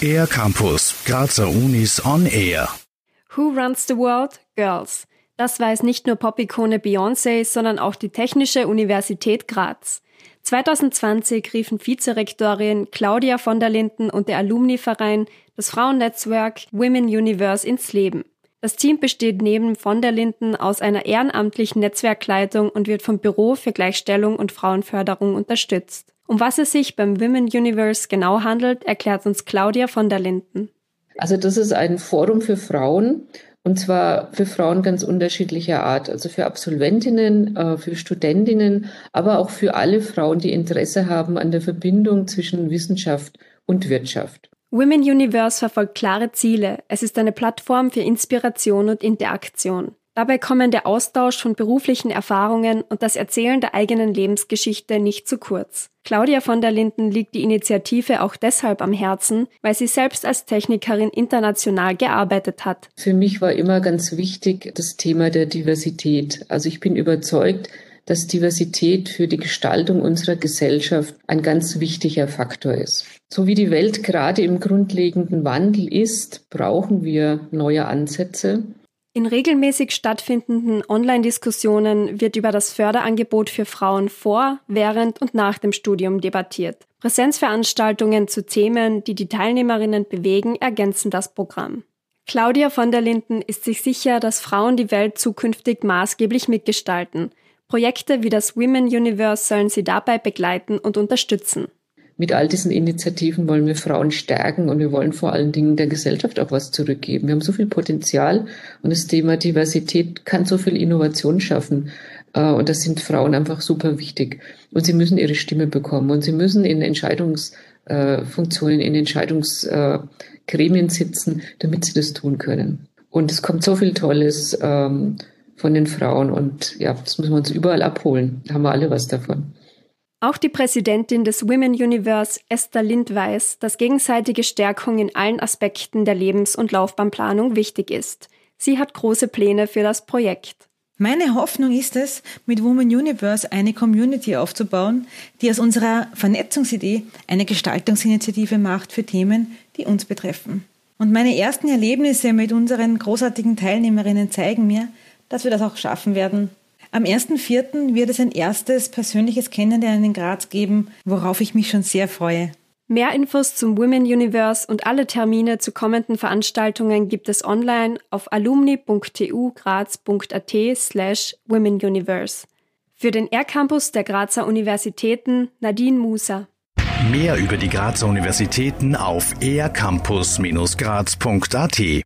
Air Campus, Grazer Unis on Air. Who runs the world? Girls. Das weiß nicht nur Pop-Ikone Beyoncé, sondern auch die Technische Universität Graz. 2020 riefen Vizerektorin Claudia von der Linden und der Alumni-Verein das Frauennetzwerk Women Universe ins Leben. Das Team besteht neben von der Linden aus einer ehrenamtlichen Netzwerkleitung und wird vom Büro für Gleichstellung und Frauenförderung unterstützt. Um was es sich beim Women Universe genau handelt, erklärt uns Claudia von der Linden. Also das ist ein Forum für Frauen und zwar für Frauen ganz unterschiedlicher Art, also für Absolventinnen, äh, für Studentinnen, aber auch für alle Frauen, die Interesse haben an der Verbindung zwischen Wissenschaft und Wirtschaft. Women Universe verfolgt klare Ziele. Es ist eine Plattform für Inspiration und Interaktion. Dabei kommen der Austausch von beruflichen Erfahrungen und das Erzählen der eigenen Lebensgeschichte nicht zu kurz. Claudia von der Linden liegt die Initiative auch deshalb am Herzen, weil sie selbst als Technikerin international gearbeitet hat. Für mich war immer ganz wichtig das Thema der Diversität. Also ich bin überzeugt, dass Diversität für die Gestaltung unserer Gesellschaft ein ganz wichtiger Faktor ist. So wie die Welt gerade im grundlegenden Wandel ist, brauchen wir neue Ansätze. In regelmäßig stattfindenden Online-Diskussionen wird über das Förderangebot für Frauen vor, während und nach dem Studium debattiert. Präsenzveranstaltungen zu Themen, die die Teilnehmerinnen bewegen, ergänzen das Programm. Claudia von der Linden ist sich sicher, dass Frauen die Welt zukünftig maßgeblich mitgestalten. Projekte wie das Women Universe sollen sie dabei begleiten und unterstützen mit all diesen Initiativen wollen wir Frauen stärken und wir wollen vor allen Dingen der Gesellschaft auch was zurückgeben. Wir haben so viel Potenzial und das Thema Diversität kann so viel Innovation schaffen. Äh, und das sind Frauen einfach super wichtig. Und sie müssen ihre Stimme bekommen und sie müssen in Entscheidungsfunktionen, in Entscheidungsgremien sitzen, damit sie das tun können. Und es kommt so viel Tolles ähm, von den Frauen und ja, das müssen wir uns überall abholen. Da haben wir alle was davon. Auch die Präsidentin des Women Universe, Esther Lind, weiß, dass gegenseitige Stärkung in allen Aspekten der Lebens- und Laufbahnplanung wichtig ist. Sie hat große Pläne für das Projekt. Meine Hoffnung ist es, mit Women Universe eine Community aufzubauen, die aus unserer Vernetzungsidee eine Gestaltungsinitiative macht für Themen, die uns betreffen. Und meine ersten Erlebnisse mit unseren großartigen Teilnehmerinnen zeigen mir, dass wir das auch schaffen werden, am 1.4. wird es ein erstes persönliches Kennenlernen in Graz geben, worauf ich mich schon sehr freue. Mehr Infos zum Women Universe und alle Termine zu kommenden Veranstaltungen gibt es online auf alumni.tu-graz.at slash womenuniverse. Für den R-Campus der Grazer Universitäten Nadine Muser. Mehr über die Grazer Universitäten auf ercampus-graz.at